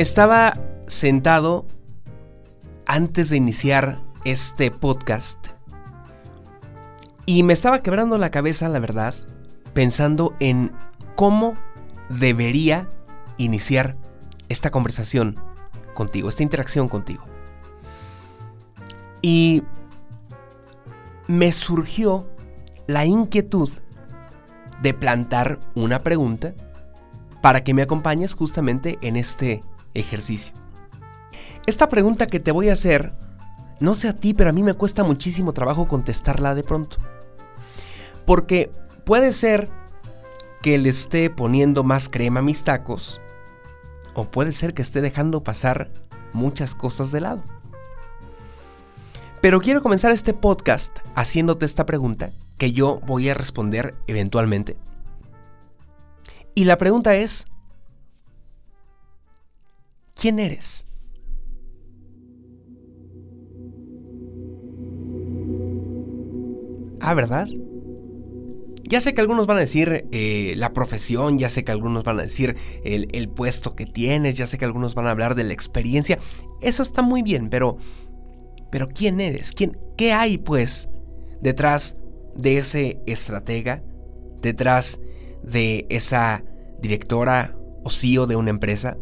Estaba sentado antes de iniciar este podcast y me estaba quebrando la cabeza, la verdad, pensando en cómo debería iniciar esta conversación contigo, esta interacción contigo. Y me surgió la inquietud de plantar una pregunta para que me acompañes justamente en este ejercicio. Esta pregunta que te voy a hacer, no sé a ti, pero a mí me cuesta muchísimo trabajo contestarla de pronto. Porque puede ser que le esté poniendo más crema a mis tacos, o puede ser que esté dejando pasar muchas cosas de lado. Pero quiero comenzar este podcast haciéndote esta pregunta que yo voy a responder eventualmente. Y la pregunta es, ¿quién eres? Ah, ¿verdad? Ya sé que algunos van a decir eh, la profesión, ya sé que algunos van a decir el, el, puesto que tienes, ya sé que algunos van a hablar de la experiencia. Eso está muy bien, pero pero ¿quién eres? ¿Quién, ¿Qué hay pues detrás de ese estratega? ¿Detrás de esa directora o CEO de una empresa?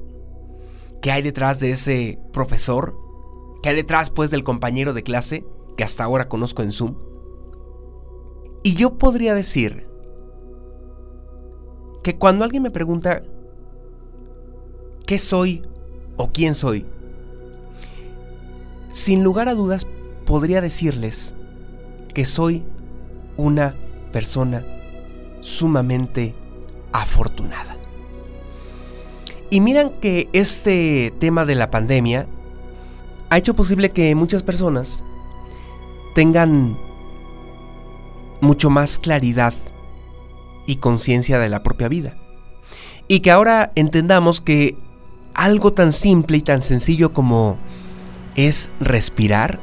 ¿Qué hay detrás de ese profesor? ¿Qué hay detrás pues del compañero de clase que hasta ahora conozco en Zoom? Y yo podría decir que cuando alguien me pregunta qué soy o quién soy, sin lugar a dudas podría decirles que soy una persona sumamente afortunada. Y miran que este tema de la pandemia ha hecho posible que muchas personas tengan mucho más claridad y conciencia de la propia vida. Y que ahora entendamos que algo tan simple y tan sencillo como es respirar,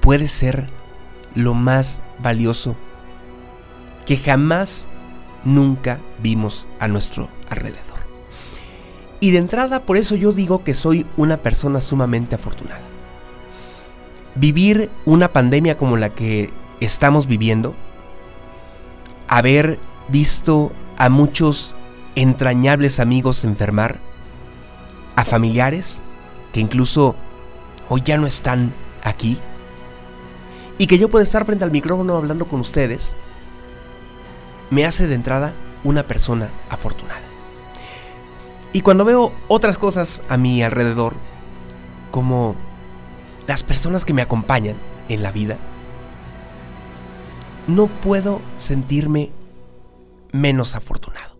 puede ser lo más valioso que jamás, nunca vimos a nuestro alrededor. Y de entrada, por eso yo digo que soy una persona sumamente afortunada. Vivir una pandemia como la que estamos viviendo, haber visto a muchos entrañables amigos enfermar, a familiares que incluso hoy ya no están aquí y que yo pueda estar frente al micrófono hablando con ustedes, me hace de entrada una persona afortunada. Y cuando veo otras cosas a mi alrededor, como las personas que me acompañan en la vida, no puedo sentirme menos afortunado.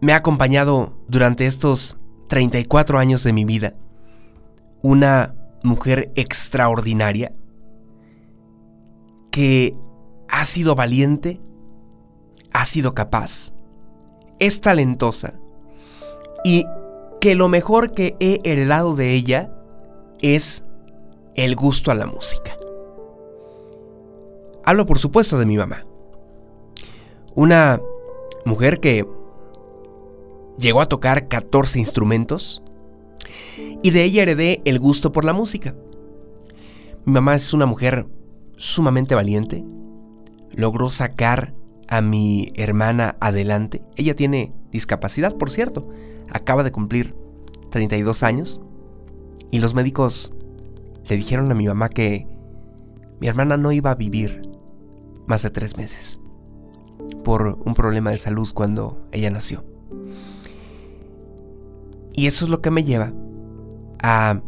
Me ha acompañado durante estos 34 años de mi vida, una mujer extraordinaria que ha sido valiente, ha sido capaz, es talentosa y que lo mejor que he heredado de ella es el gusto a la música. Hablo por supuesto de mi mamá. Una mujer que Llegó a tocar 14 instrumentos y de ella heredé el gusto por la música. Mi mamá es una mujer sumamente valiente. Logró sacar a mi hermana adelante. Ella tiene discapacidad, por cierto. Acaba de cumplir 32 años. Y los médicos le dijeron a mi mamá que mi hermana no iba a vivir más de tres meses por un problema de salud cuando ella nació. Y eso es lo que me lleva a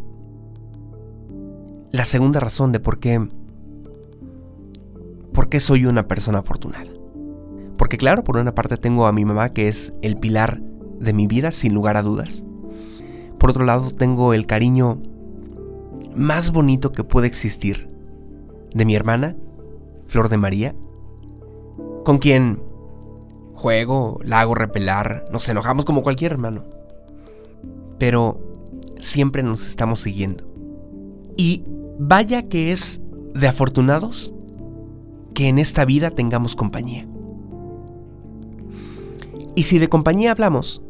la segunda razón de por qué por qué soy una persona afortunada. Porque claro, por una parte tengo a mi mamá que es el pilar de mi vida sin lugar a dudas. Por otro lado tengo el cariño más bonito que puede existir de mi hermana, Flor de María, con quien juego, la hago repelar, nos enojamos como cualquier hermano pero siempre nos estamos siguiendo. Y vaya que es de afortunados que en esta vida tengamos compañía. Y si de compañía hablamos,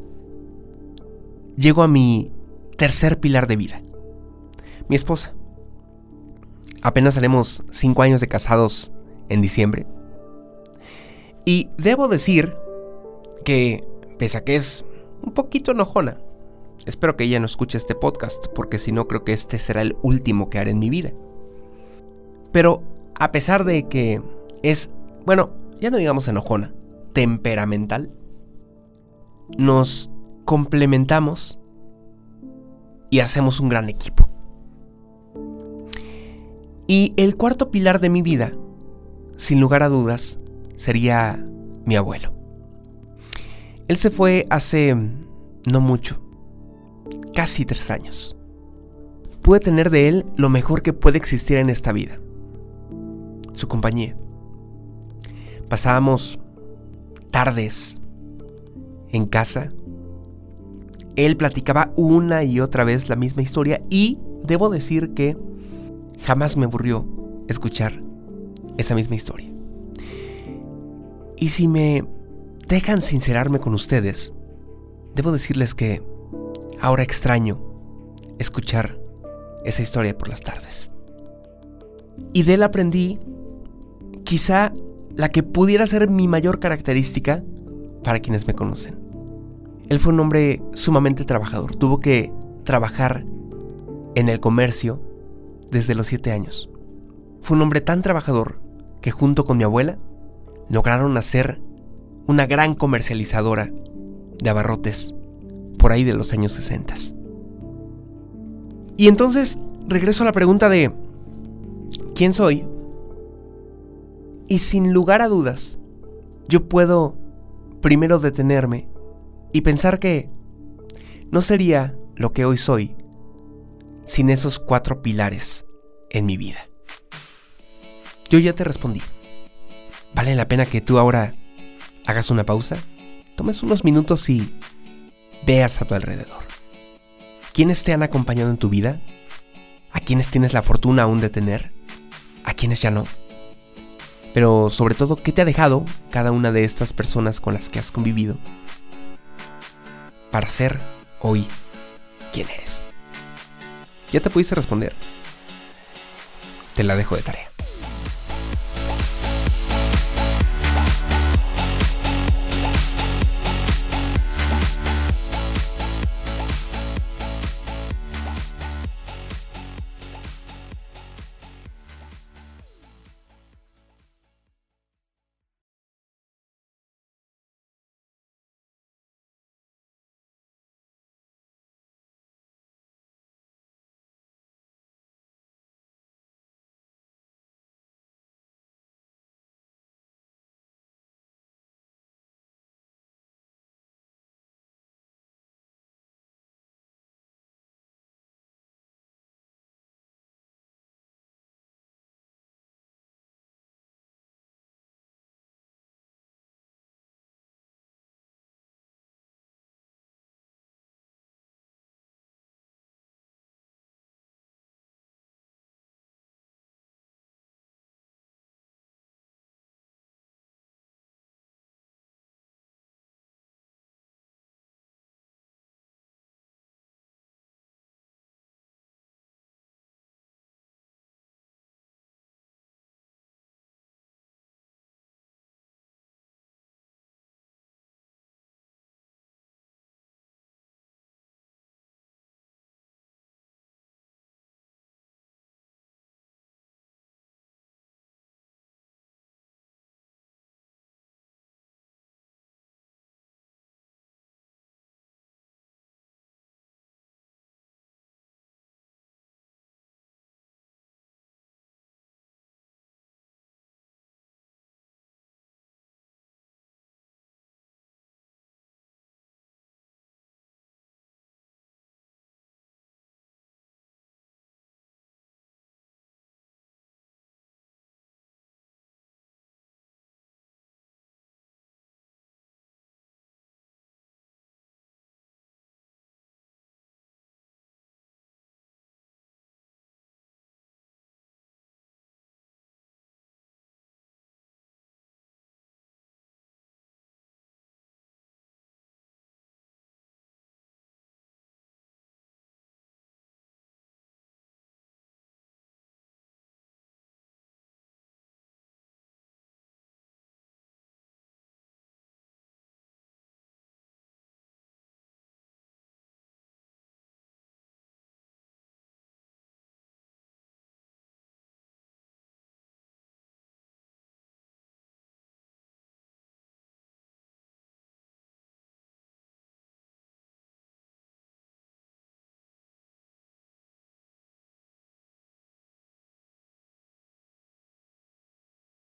llego a mi tercer pilar de vida, mi esposa. Apenas haremos cinco años de casados en diciembre. Y debo decir que, pese a que es un poquito enojona, espero que ella no escuche este podcast, porque si no creo que este será el último que haré en mi vida. Pero a pesar de que es, bueno, ya no digamos enojona, temperamental, nos complementamos y hacemos un gran equipo. Y el cuarto pilar de mi vida, sin lugar a dudas, sería mi abuelo. Él se fue hace no mucho, casi tres años. Pude tener de él lo mejor que puede existir en esta vida, su compañía. Pasábamos tardes en casa. Él platicaba una y otra vez la misma historia y debo decir que jamás me aburrió escuchar esa misma historia. Y si me dejan sincerarme con ustedes, debo decirles que ahora extraño escuchar esa historia por las tardes. Y de él aprendí quizá la que pudiera ser mi mayor característica para quienes me conocen. Él fue un hombre sumamente trabajador. Tuvo que trabajar en el comercio desde los 7 años. Fue un hombre tan trabajador que junto con mi abuela lograron hacer una gran comercializadora de abarrotes por ahí de los años 60. Y entonces regreso a la pregunta de ¿quién soy? Y sin lugar a dudas, yo puedo primero detenerme y pensar que no sería lo que hoy soy sin esos cuatro pilares en mi vida. Yo ya te respondí. ¿Vale la pena que tú ahora hagas una pausa? Tomes unos minutos y veas a tu alrededor. ¿Quiénes te han acompañado en tu vida? ¿A quiénes tienes la fortuna aún de tener? ¿A quiénes ya no? Pero sobre todo, ¿qué te ha dejado cada una de estas personas con las que has convivido para ser hoy quien eres? ¿Ya te pudiste responder? Te la dejo de tarea.